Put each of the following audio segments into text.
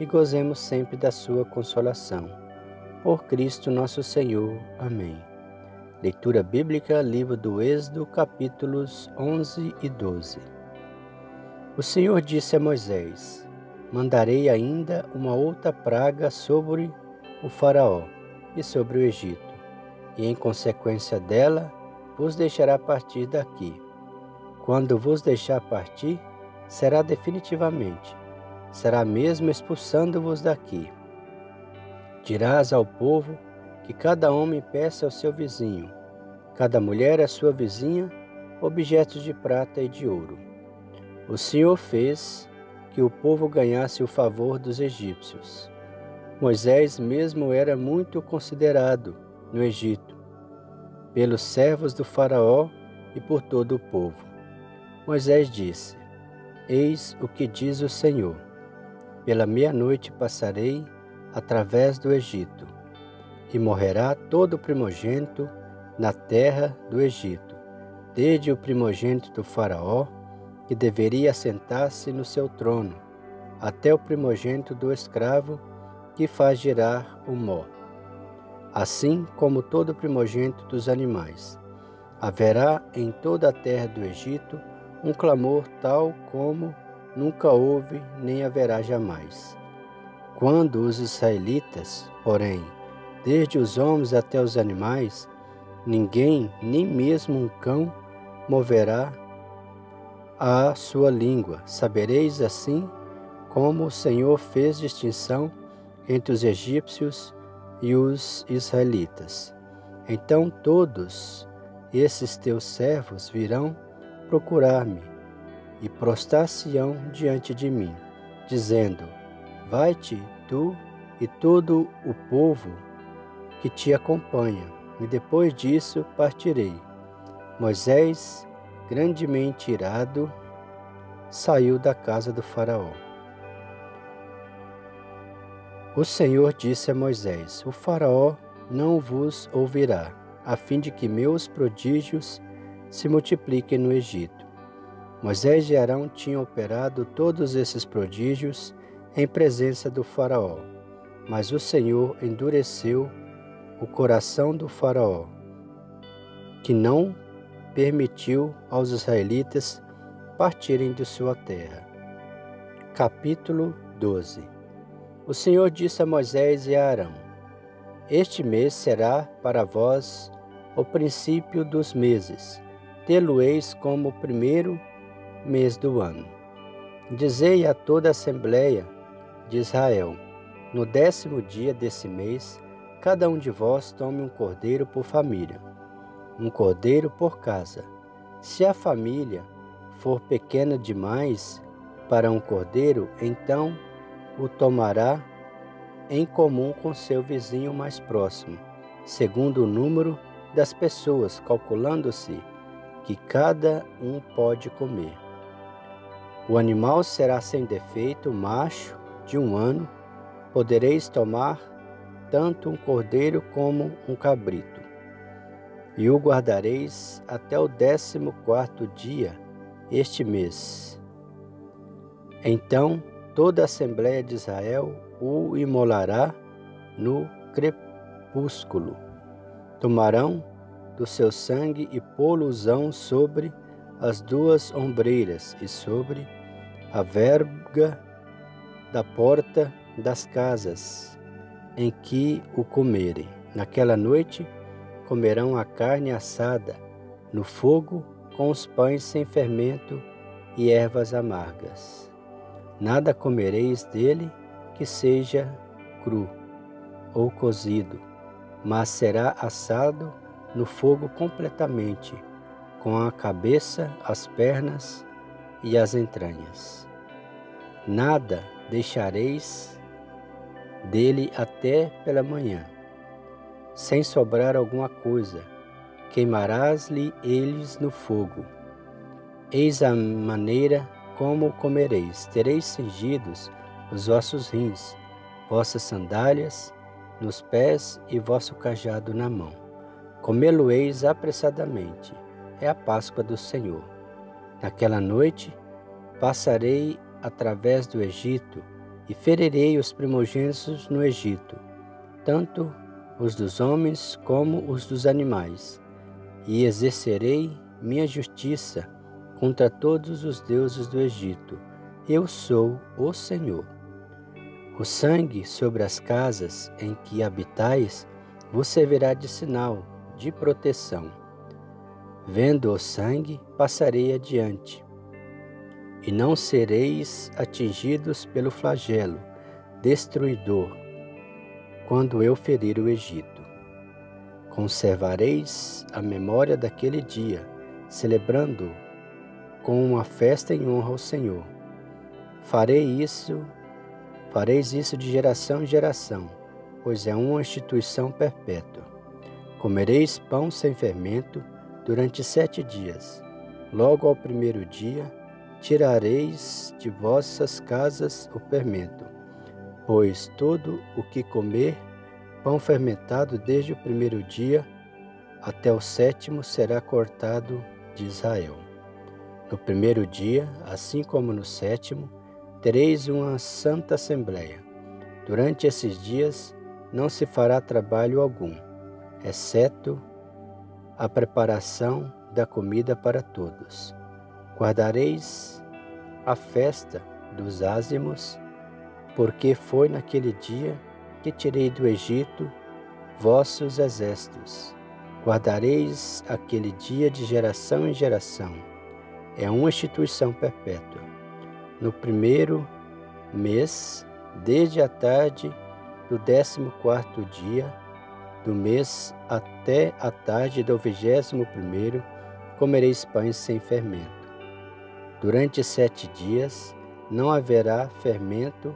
e gozemos sempre da sua consolação. Por Cristo nosso Senhor. Amém. Leitura bíblica, livro do Êxodo, capítulos 11 e 12. O Senhor disse a Moisés: Mandarei ainda uma outra praga sobre o Faraó e sobre o Egito, e em consequência dela vos deixará partir daqui. Quando vos deixar partir, será definitivamente será mesmo expulsando-vos daqui. Dirás ao povo que cada homem peça ao seu vizinho, cada mulher à sua vizinha, objetos de prata e de ouro. O Senhor fez que o povo ganhasse o favor dos egípcios. Moisés mesmo era muito considerado no Egito, pelos servos do Faraó e por todo o povo. Moisés disse: Eis o que diz o Senhor pela meia-noite passarei através do Egito, e morrerá todo primogênito na terra do Egito, desde o primogênito do Faraó, que deveria sentar-se no seu trono, até o primogênito do escravo que faz girar o mó. Assim como todo primogênito dos animais. Haverá em toda a terra do Egito um clamor tal como nunca houve nem haverá jamais. Quando os israelitas, porém, desde os homens até os animais, ninguém, nem mesmo um cão, moverá a sua língua. Sabereis assim como o Senhor fez distinção entre os egípcios e os israelitas. Então todos esses teus servos virão procurar-me e prostrar-se-ão diante de mim, dizendo: Vai-te tu e todo o povo que te acompanha, e depois disso partirei. Moisés, grandemente irado, saiu da casa do Faraó. O Senhor disse a Moisés: O Faraó não vos ouvirá, a fim de que meus prodígios se multipliquem no Egito. Moisés e Arão tinham operado todos esses prodígios em presença do Faraó, mas o Senhor endureceu o coração do Faraó, que não permitiu aos israelitas partirem de sua terra. Capítulo 12 O Senhor disse a Moisés e a Arão: Este mês será para vós o princípio dos meses. Tê-lo-eis como o primeiro mês do ano. Dizei a toda a Assembleia de Israel: no décimo dia desse mês, cada um de vós tome um cordeiro por família, um cordeiro por casa. Se a família for pequena demais para um cordeiro, então o tomará em comum com seu vizinho mais próximo, segundo o número das pessoas, calculando-se que cada um pode comer. O animal será sem defeito, macho, de um ano. Podereis tomar tanto um cordeiro como um cabrito. E o guardareis até o décimo quarto dia este mês. Então toda a Assembleia de Israel o imolará no crepúsculo. Tomarão do seu sangue e pô-lo-ão sobre as duas ombreiras e sobre a verga da porta das casas em que o comerem. Naquela noite comerão a carne assada no fogo com os pães sem fermento e ervas amargas. Nada comereis dele que seja cru ou cozido, mas será assado no fogo completamente, com a cabeça, as pernas e as entranhas. Nada deixareis dele até pela manhã, sem sobrar alguma coisa, queimarás-lhe eles no fogo. Eis a maneira como comereis, tereis cingidos os vossos rins, vossas sandálias nos pés e vosso cajado na mão. Comê-lo-eis apressadamente, é a Páscoa do Senhor. Naquela noite passarei através do Egito e ferirei os primogênitos no Egito, tanto os dos homens como os dos animais, e exercerei minha justiça contra todos os deuses do Egito. Eu sou o Senhor. O sangue sobre as casas em que habitais vos servirá de sinal, de proteção. Vendo o sangue, passarei adiante e não sereis atingidos pelo flagelo destruidor quando eu ferir o Egito. Conservareis a memória daquele dia, celebrando com uma festa em honra ao Senhor. Farei isso, fareis isso de geração em geração, pois é uma instituição perpétua. Comereis pão sem fermento durante sete dias. Logo ao primeiro dia, tirareis de vossas casas o fermento, pois todo o que comer pão fermentado desde o primeiro dia até o sétimo será cortado de Israel. No primeiro dia, assim como no sétimo, tereis uma santa assembleia. Durante esses dias não se fará trabalho algum, exceto a preparação da comida para todos Guardareis a festa dos ázimos, porque foi naquele dia que tirei do Egito vossos exércitos. Guardareis aquele dia de geração em geração. É uma instituição perpétua. No primeiro mês, desde a tarde do décimo quarto dia do mês até a tarde do vigésimo primeiro, comereis pães sem fermento Durante sete dias não haverá fermento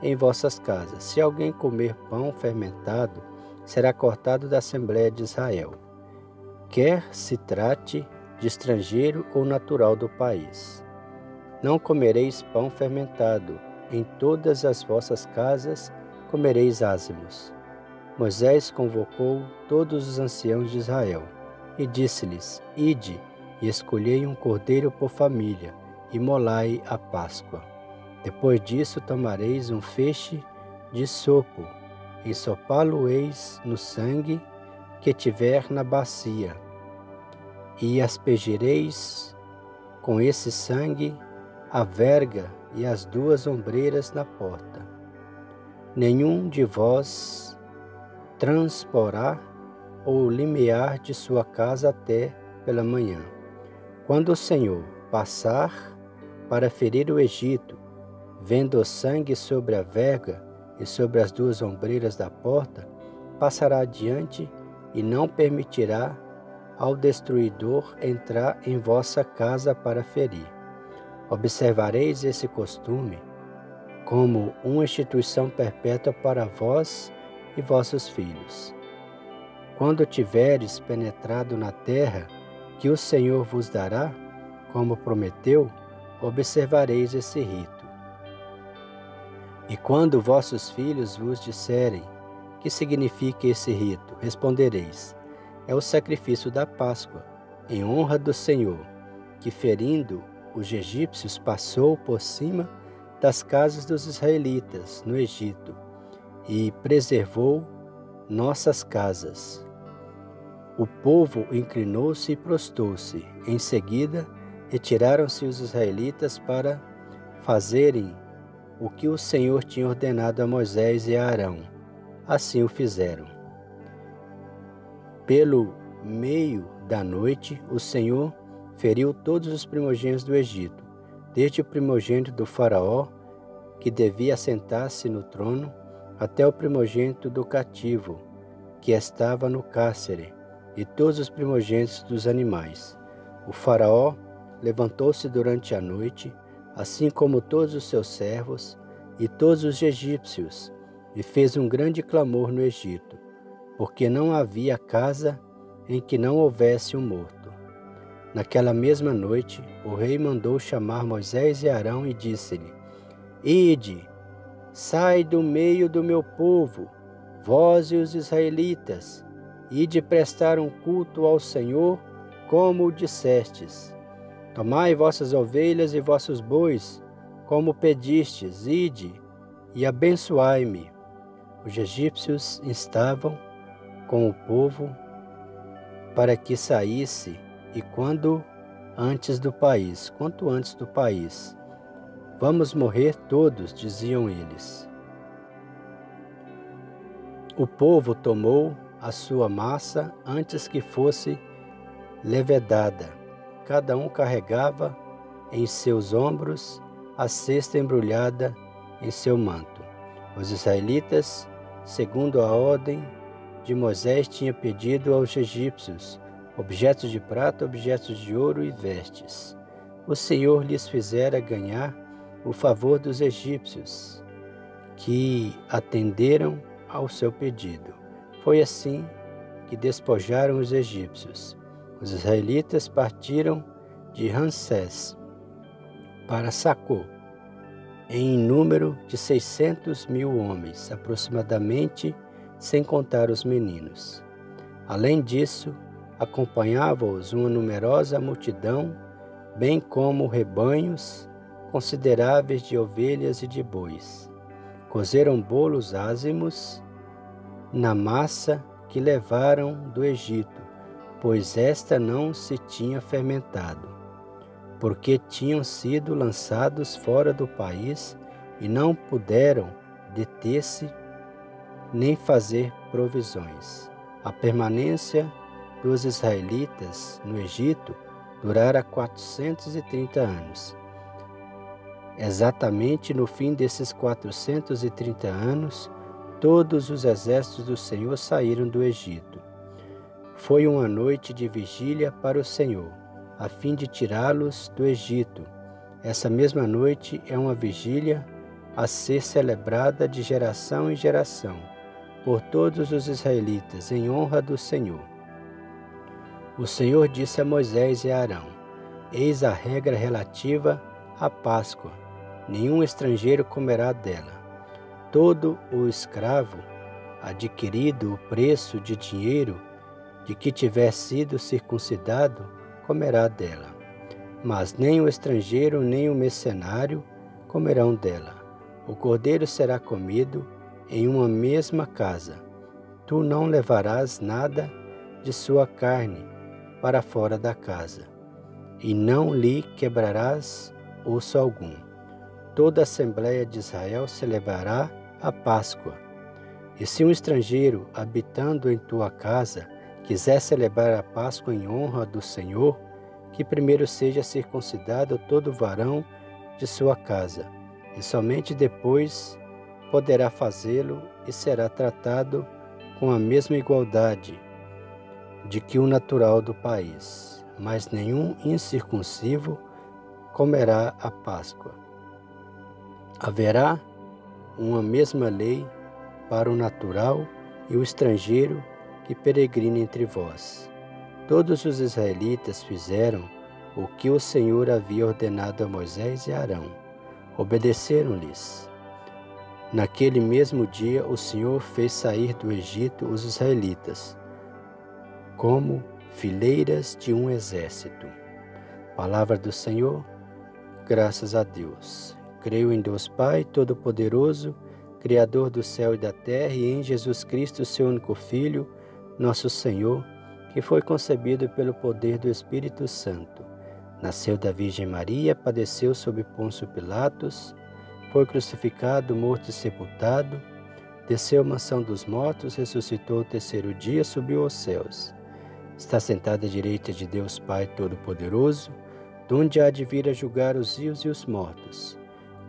em vossas casas. Se alguém comer pão fermentado, será cortado da Assembleia de Israel, quer se trate de estrangeiro ou natural do país. Não comereis pão fermentado, em todas as vossas casas comereis ázimos. Moisés convocou todos os anciãos de Israel e disse-lhes: Ide e escolhei um cordeiro por família e molai a Páscoa. Depois disso tomareis um feixe de sopo, ensopá-lo-eis no sangue que tiver na bacia, e aspergireis com esse sangue a verga e as duas ombreiras na porta. Nenhum de vós transporá ou limiar de sua casa até pela manhã. Quando o Senhor passar para ferir o Egito, vendo o sangue sobre a verga e sobre as duas ombreiras da porta, passará adiante e não permitirá ao destruidor entrar em vossa casa para ferir. Observareis esse costume como uma instituição perpétua para vós e vossos filhos. Quando tiveres penetrado na terra que o Senhor vos dará, como prometeu, observareis esse rito. E quando vossos filhos vos disserem que significa esse rito, respondereis: é o sacrifício da Páscoa, em honra do Senhor, que ferindo os egípcios passou por cima das casas dos israelitas no Egito e preservou nossas casas. O povo inclinou-se e prostou-se. Em seguida, retiraram-se os israelitas para fazerem o que o Senhor tinha ordenado a Moisés e a Arão. Assim o fizeram. Pelo meio da noite, o Senhor feriu todos os primogênitos do Egito, desde o primogênito do Faraó, que devia sentar-se no trono, até o primogênito do cativo, que estava no cárcere, e todos os primogênitos dos animais. O Faraó levantou-se durante a noite, assim como todos os seus servos, e todos os egípcios, e fez um grande clamor no Egito, porque não havia casa em que não houvesse um morto. Naquela mesma noite, o rei mandou chamar Moisés e Arão e disse-lhe: Ide, sai do meio do meu povo, vós e os israelitas, e de prestar um culto ao Senhor, como dissestes. Tomai vossas ovelhas e vossos bois, como pedistes, ide e abençoai-me. Os egípcios estavam com o povo para que saísse e quando antes do país, quanto antes do país. Vamos morrer todos, diziam eles. O povo tomou a sua massa antes que fosse levedada. Cada um carregava em seus ombros a cesta embrulhada em seu manto. Os israelitas, segundo a ordem de Moisés, tinham pedido aos egípcios objetos de prata, objetos de ouro e vestes. O Senhor lhes fizera ganhar o favor dos egípcios, que atenderam ao seu pedido. Foi assim que despojaram os egípcios. Os israelitas partiram de Ramsés para Sacô, em número de seiscentos mil homens, aproximadamente, sem contar os meninos. Além disso, acompanhava-os uma numerosa multidão, bem como rebanhos consideráveis de ovelhas e de bois. Cozeram bolos ázimos na massa que levaram do Egito, pois esta não se tinha fermentado, porque tinham sido lançados fora do país e não puderam deter-se nem fazer provisões. A permanência dos israelitas no Egito durara 430 anos. Exatamente no fim desses 430 anos, Todos os exércitos do Senhor saíram do Egito. Foi uma noite de vigília para o Senhor, a fim de tirá-los do Egito. Essa mesma noite é uma vigília a ser celebrada de geração em geração por todos os israelitas, em honra do Senhor. O Senhor disse a Moisés e a Arão: Eis a regra relativa à Páscoa: nenhum estrangeiro comerá dela. Todo o escravo adquirido o preço de dinheiro de que tiver sido circuncidado comerá dela. Mas nem o estrangeiro nem o mercenário comerão dela. O cordeiro será comido em uma mesma casa. Tu não levarás nada de sua carne para fora da casa, e não lhe quebrarás osso algum. Toda a Assembleia de Israel celebrará a Páscoa. E se um estrangeiro habitando em tua casa quiser celebrar a Páscoa em honra do Senhor, que primeiro seja circuncidado todo varão de sua casa, e somente depois poderá fazê-lo e será tratado com a mesma igualdade de que o natural do país, mas nenhum incircunciso comerá a Páscoa. Haverá uma mesma lei para o natural e o estrangeiro que peregrina entre vós. Todos os israelitas fizeram o que o Senhor havia ordenado a Moisés e Arão. Obedeceram-lhes. Naquele mesmo dia, o Senhor fez sair do Egito os israelitas, como fileiras de um exército. Palavra do Senhor, graças a Deus. Creio em Deus Pai Todo-Poderoso, Criador do céu e da terra, e em Jesus Cristo, seu único Filho, nosso Senhor, que foi concebido pelo poder do Espírito Santo. Nasceu da Virgem Maria, padeceu sob Pôncio Pilatos, foi crucificado, morto e sepultado, desceu à mansão dos mortos, ressuscitou o terceiro dia, subiu aos céus. Está sentado à direita de Deus Pai Todo-Poderoso, donde há de vir a julgar os vivos e os mortos.